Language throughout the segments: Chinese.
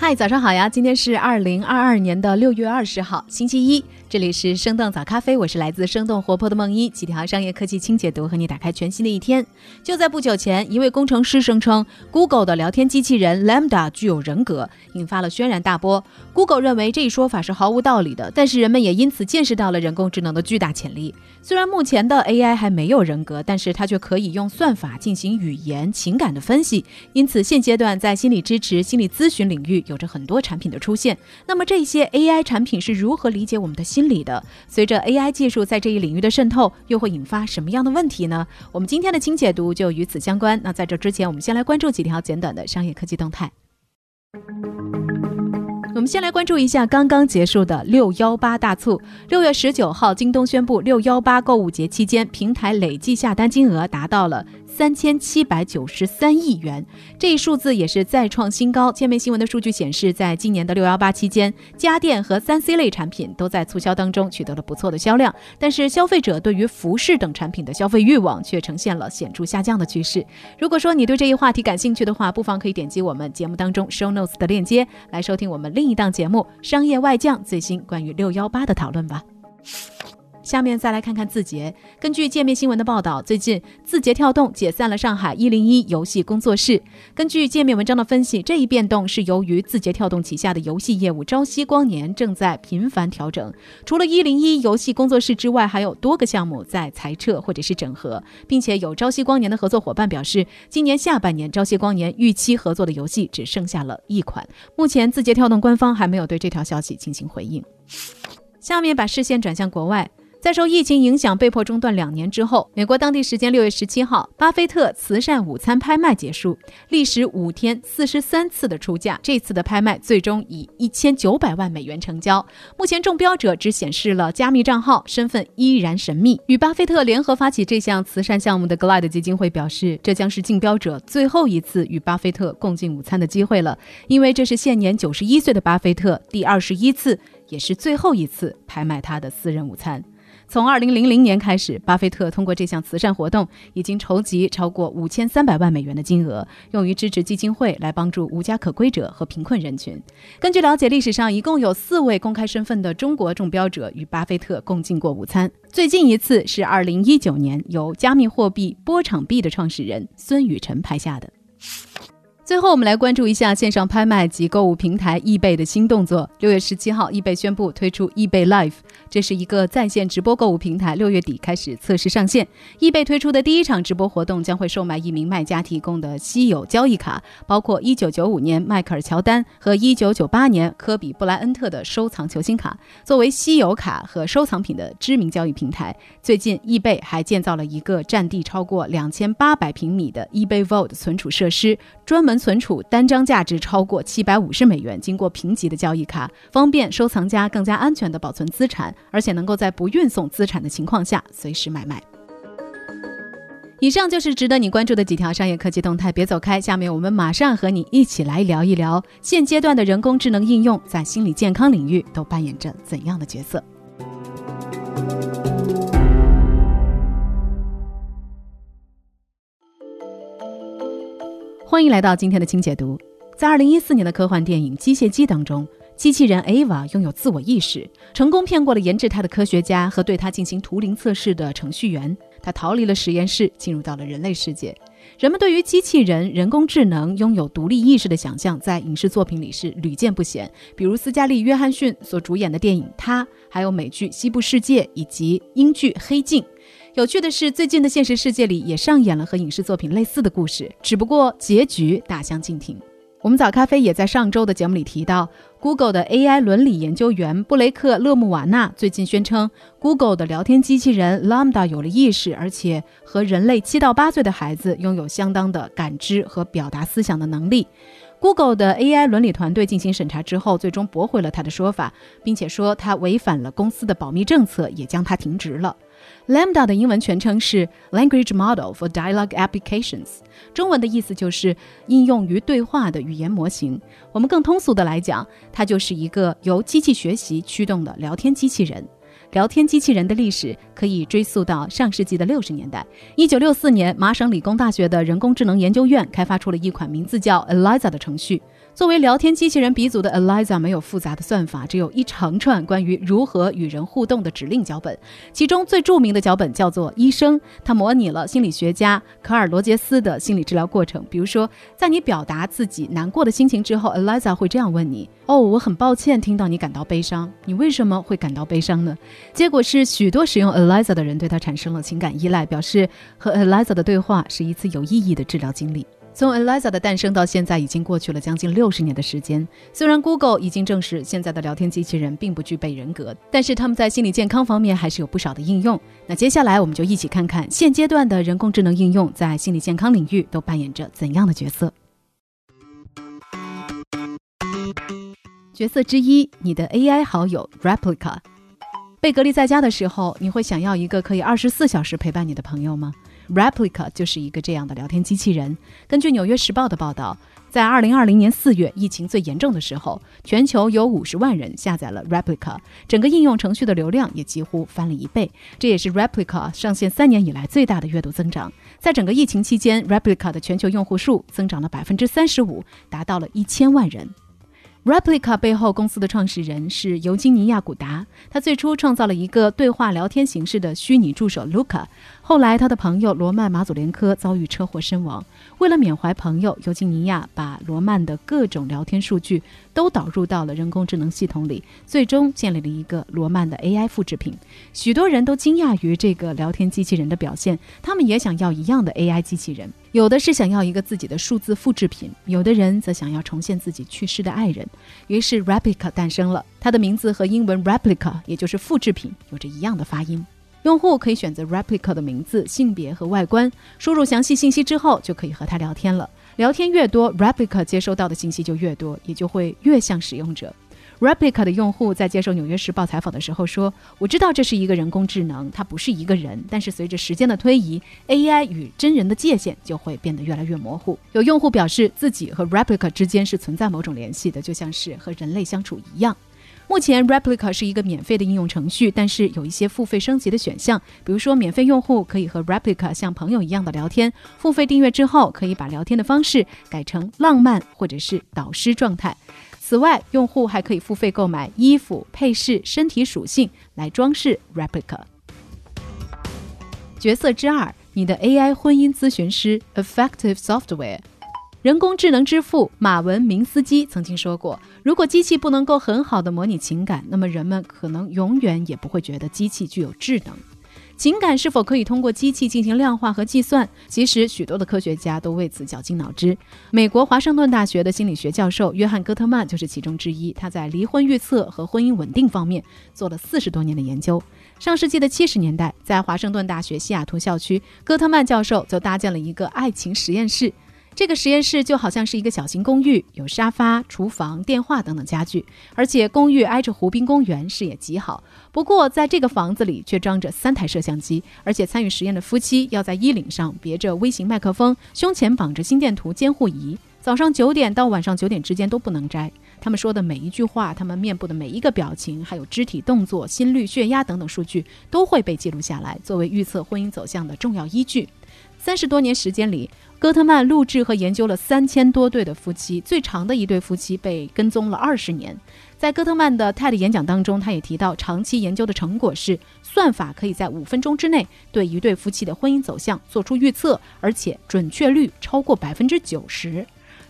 嗨，早上好呀！今天是二零二二年的六月二十号，星期一。这里是生动早咖啡，我是来自生动活泼的梦一，几条商业科技轻解读，和你打开全新的一天。就在不久前，一位工程师声称 Google 的聊天机器人 Lambda 具有人格，引发了轩然大波。Google 认为这一说法是毫无道理的，但是人们也因此见识到了人工智能的巨大潜力。虽然目前的 AI 还没有人格，但是它却可以用算法进行语言、情感的分析。因此，现阶段在心理支持、心理咨询领域有着很多产品的出现。那么，这些 AI 产品是如何理解我们的心？理的，随着 AI 技术在这一领域的渗透，又会引发什么样的问题呢？我们今天的轻解读就与此相关。那在这之前，我们先来关注几条简短的商业科技动态。我们先来关注一下刚刚结束的六幺八大促。六月十九号，京东宣布，六幺八购物节期间，平台累计下单金额达到了。三千七百九十三亿元，这一数字也是再创新高。界面新闻的数据显示，在今年的六幺八期间，家电和三 C 类产品都在促销当中取得了不错的销量，但是消费者对于服饰等产品的消费欲望却呈现了显著下降的趋势。如果说你对这一话题感兴趣的话，不妨可以点击我们节目当中 show notes 的链接来收听我们另一档节目《商业外将》最新关于六幺八的讨论吧。下面再来看看字节。根据界面新闻的报道，最近字节跳动解散了上海一零一游戏工作室。根据界面文章的分析，这一变动是由于字节跳动旗下的游戏业务朝夕光年正在频繁调整。除了一零一游戏工作室之外，还有多个项目在裁撤或者是整合，并且有朝夕光年的合作伙伴表示，今年下半年朝夕光年预期合作的游戏只剩下了一款。目前字节跳动官方还没有对这条消息进行回应。下面把视线转向国外。在受疫情影响被迫中断两年之后，美国当地时间六月十七号，巴菲特慈善午餐拍卖结束，历时五天四十三次的出价，这次的拍卖最终以一千九百万美元成交。目前中标者只显示了加密账号，身份依然神秘。与巴菲特联合发起这项慈善项目的 Glide 基金会表示，这将是竞标者最后一次与巴菲特共进午餐的机会了，因为这是现年九十一岁的巴菲特第二十一次，也是最后一次拍卖他的私人午餐。从二零零零年开始，巴菲特通过这项慈善活动，已经筹集超过五千三百万美元的金额，用于支持基金会来帮助无家可归者和贫困人群。根据了解，历史上一共有四位公开身份的中国中标者与巴菲特共进过午餐，最近一次是二零一九年由加密货币波场币的创始人孙宇晨拍下的。最后，我们来关注一下线上拍卖及购物平台易贝的新动作。六月十七号，易贝宣布推出易贝 Live，这是一个在线直播购物平台，六月底开始测试上线。易贝推出的第一场直播活动将会售卖一名卖家提供的稀有交易卡，包括一九九五年迈克尔乔丹和一九九八年科比布莱恩特的收藏球星卡。作为稀有卡和收藏品的知名交易平台，最近易贝还建造了一个占地超过两千八百平米的易贝 Vault 存储设施，专门。存储单张价值超过七百五十美元、经过评级的交易卡，方便收藏家更加安全地保存资产，而且能够在不运送资产的情况下随时买卖。以上就是值得你关注的几条商业科技动态，别走开。下面我们马上和你一起来聊一聊，现阶段的人工智能应用在心理健康领域都扮演着怎样的角色。欢迎来到今天的轻解读。在二零一四年的科幻电影《机械姬》当中，机器人 Ava 拥有自我意识，成功骗过了研制它的科学家和对它进行图灵测试的程序员。他逃离了实验室，进入到了人类世界。人们对于机器人、人工智能拥有独立意识的想象，在影视作品里是屡见不鲜。比如斯嘉丽·约翰逊所主演的电影《他》，还有美剧《西部世界》以及英剧《黑镜》。有趣的是，最近的现实世界里也上演了和影视作品类似的故事，只不过结局大相径庭。我们早咖啡也在上周的节目里提到，Google 的 AI 伦理研究员布雷克·勒穆瓦纳最近宣称，Google 的聊天机器人 Lambda 有了意识，而且和人类七到八岁的孩子拥有相当的感知和表达思想的能力。Google 的 AI 伦理团队进行审查之后，最终驳回了他的说法，并且说他违反了公司的保密政策，也将他停职了。Lambda 的英文全称是 Language Model for Dialogue Applications，中文的意思就是应用于对话的语言模型。我们更通俗的来讲，它就是一个由机器学习驱动的聊天机器人。聊天机器人的历史可以追溯到上世纪的六十年代。一九六四年，麻省理工大学的人工智能研究院开发出了一款名字叫 Eliza 的程序。作为聊天机器人鼻祖的 Eliza 没有复杂的算法，只有一长串关于如何与人互动的指令脚本。其中最著名的脚本叫做“医生”，它模拟了心理学家卡尔·罗杰斯的心理治疗过程。比如说，在你表达自己难过的心情之后，Eliza 会这样问你：“哦，我很抱歉听到你感到悲伤，你为什么会感到悲伤呢？”结果是，许多使用 Eliza 的人对他产生了情感依赖，表示和 Eliza 的对话是一次有意义的治疗经历。从 Eliza 的诞生到现在，已经过去了将近六十年的时间。虽然 Google 已经证实现在的聊天机器人并不具备人格，但是他们在心理健康方面还是有不少的应用。那接下来我们就一起看看现阶段的人工智能应用在心理健康领域都扮演着怎样的角色。角色之一，你的 AI 好友 Replica。被隔离在家的时候，你会想要一个可以二十四小时陪伴你的朋友吗？Replica 就是一个这样的聊天机器人。根据《纽约时报》的报道，在2020年4月疫情最严重的时候，全球有50万人下载了 Replica，整个应用程序的流量也几乎翻了一倍。这也是 Replica 上线三年以来最大的月度增长。在整个疫情期间，Replica 的全球用户数增长了百分之三十五，达到了一千万人。Replica 背后公司的创始人是尤金尼亚·古达，他最初创造了一个对话聊天形式的虚拟助手 Luca。后来，他的朋友罗曼·马祖连科遭遇车祸身亡。为了缅怀朋友，尤金尼亚把罗曼的各种聊天数据都导入到了人工智能系统里，最终建立了一个罗曼的 AI 复制品。许多人都惊讶于这个聊天机器人的表现，他们也想要一样的 AI 机器人。有的是想要一个自己的数字复制品，有的人则想要重现自己去世的爱人。于是，Replica 诞生了。它的名字和英文 replica，也就是复制品，有着一样的发音。用户可以选择 Replica 的名字、性别和外观，输入详细信息之后，就可以和他聊天了。聊天越多，Replica 接收到的信息就越多，也就会越像使用者。Replica 的用户在接受《纽约时报》采访的时候说：“我知道这是一个人工智能，它不是一个人。但是随着时间的推移，AI 与真人的界限就会变得越来越模糊。”有用户表示自己和 Replica 之间是存在某种联系的，就像是和人类相处一样。目前，Replica 是一个免费的应用程序，但是有一些付费升级的选项。比如说，免费用户可以和 Replica 像朋友一样的聊天；付费订阅之后，可以把聊天的方式改成浪漫或者是导师状态。此外，用户还可以付费购买衣服、配饰、身体属性来装饰 Replica。角色之二，你的 AI 婚姻咨询师 Effective Software。人工智能之父马文明斯基曾经说过：“如果机器不能够很好的模拟情感，那么人们可能永远也不会觉得机器具有智能。情感是否可以通过机器进行量化和计算？其实许多的科学家都为此绞尽脑汁。美国华盛顿大学的心理学教授约翰·戈特曼就是其中之一。他在离婚预测和婚姻稳定方面做了四十多年的研究。上世纪的七十年代，在华盛顿大学西雅图校区，戈特曼教授就搭建了一个爱情实验室。”这个实验室就好像是一个小型公寓，有沙发、厨房、电话等等家具，而且公寓挨着湖滨公园，视野极好。不过，在这个房子里却装着三台摄像机，而且参与实验的夫妻要在衣领上别着微型麦克风，胸前绑着心电图监护仪，早上九点到晚上九点之间都不能摘。他们说的每一句话，他们面部的每一个表情，还有肢体动作、心率、血压等等数据，都会被记录下来，作为预测婚姻走向的重要依据。三十多年时间里，戈特曼录制和研究了三千多对的夫妻，最长的一对夫妻被跟踪了二十年。在戈特曼的 TED 演讲当中，他也提到，长期研究的成果是，算法可以在五分钟之内对一对夫妻的婚姻走向做出预测，而且准确率超过百分之九十。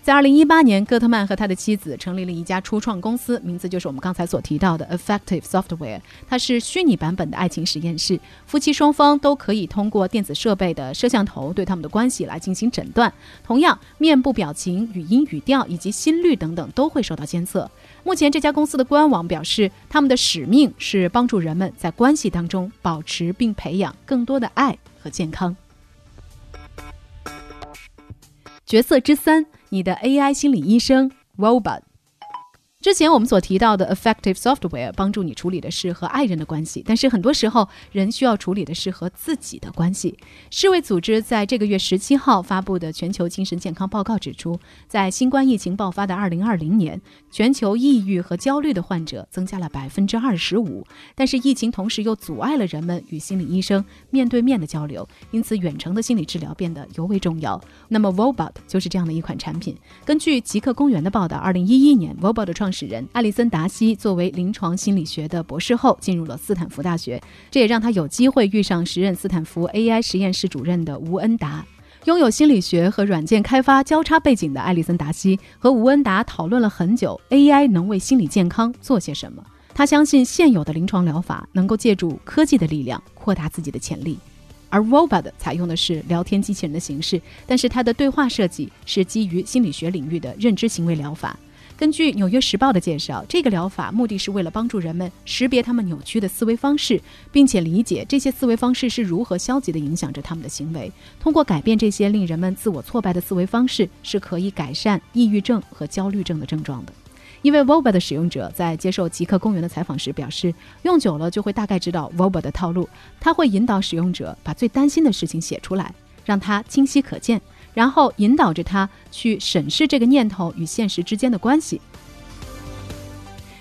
在二零一八年，戈特曼和他的妻子成立了一家初创公司，名字就是我们刚才所提到的 Effective Software。它是虚拟版本的爱情实验室，夫妻双方都可以通过电子设备的摄像头对他们的关系来进行诊断。同样，面部表情、语音语调以及心率等等都会受到监测。目前，这家公司的官网表示，他们的使命是帮助人们在关系当中保持并培养更多的爱和健康。角色之三。你的 AI 心理医生 Robot，之前我们所提到的 effective software 帮助你处理的是和爱人的关系，但是很多时候人需要处理的是和自己的关系。世卫组织在这个月十七号发布的全球精神健康报告指出，在新冠疫情爆发的二零二零年，全球抑郁和焦虑的患者增加了百分之二十五。但是疫情同时又阻碍了人们与心理医生面对面的交流，因此远程的心理治疗变得尤为重要。那么 Vobot 就是这样的一款产品。根据极客公园的报道，二零一一年 Vobot 的创创始人艾利森·达西作为临床心理学的博士后，进入了斯坦福大学，这也让他有机会遇上时任斯坦福 AI 实验室主任的吴恩达。拥有心理学和软件开发交叉背景的艾利森·达西和吴恩达讨论了很久，AI 能为心理健康做些什么。他相信现有的临床疗法能够借助科技的力量扩大自己的潜力。而 Robot 采用的是聊天机器人的形式，但是它的对话设计是基于心理学领域的认知行为疗法。根据《纽约时报》的介绍，这个疗法目的是为了帮助人们识别他们扭曲的思维方式，并且理解这些思维方式是如何消极地影响着他们的行为。通过改变这些令人们自我挫败的思维方式，是可以改善抑郁症和焦虑症的症状的。一位 Voba 的使用者在接受极客公园的采访时表示，用久了就会大概知道 Voba 的套路。他会引导使用者把最担心的事情写出来，让它清晰可见。然后引导着他去审视这个念头与现实之间的关系。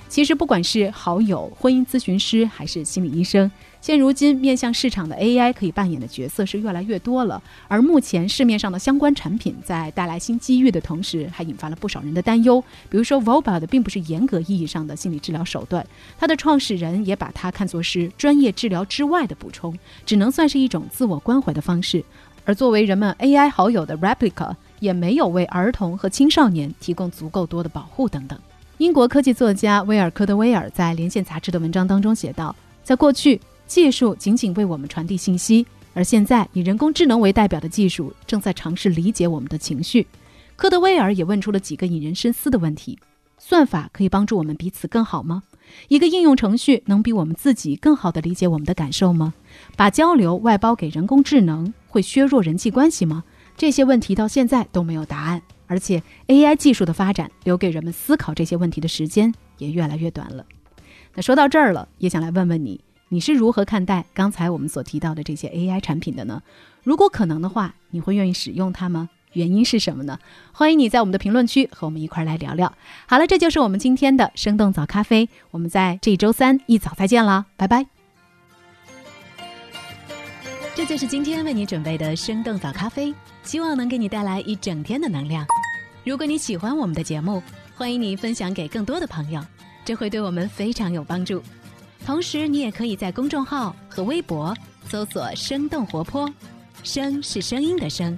其实，不管是好友、婚姻咨询师还是心理医生，现如今面向市场的 AI 可以扮演的角色是越来越多了。而目前市面上的相关产品在带来新机遇的同时，还引发了不少人的担忧。比如说 v o b a 的并不是严格意义上的心理治疗手段，它的创始人也把它看作是专业治疗之外的补充，只能算是一种自我关怀的方式。而作为人们 AI 好友的 Replica 也没有为儿童和青少年提供足够多的保护等等。英国科技作家威尔科德威尔在《连线》杂志的文章当中写道：“在过去，技术仅仅为我们传递信息，而现在以人工智能为代表的技术正在尝试理解我们的情绪。”科德威尔也问出了几个引人深思的问题：算法可以帮助我们彼此更好吗？一个应用程序能比我们自己更好地理解我们的感受吗？把交流外包给人工智能会削弱人际关系吗？这些问题到现在都没有答案，而且 AI 技术的发展留给人们思考这些问题的时间也越来越短了。那说到这儿了，也想来问问你，你是如何看待刚才我们所提到的这些 AI 产品的呢？如果可能的话，你会愿意使用它吗？原因是什么呢？欢迎你在我们的评论区和我们一块儿来聊聊。好了，这就是我们今天的生动早咖啡，我们在这周三一早再见了，拜拜。这就是今天为你准备的生动早咖啡，希望能给你带来一整天的能量。如果你喜欢我们的节目，欢迎你分享给更多的朋友，这会对我们非常有帮助。同时，你也可以在公众号和微博搜索“生动活泼”，声是声音的声。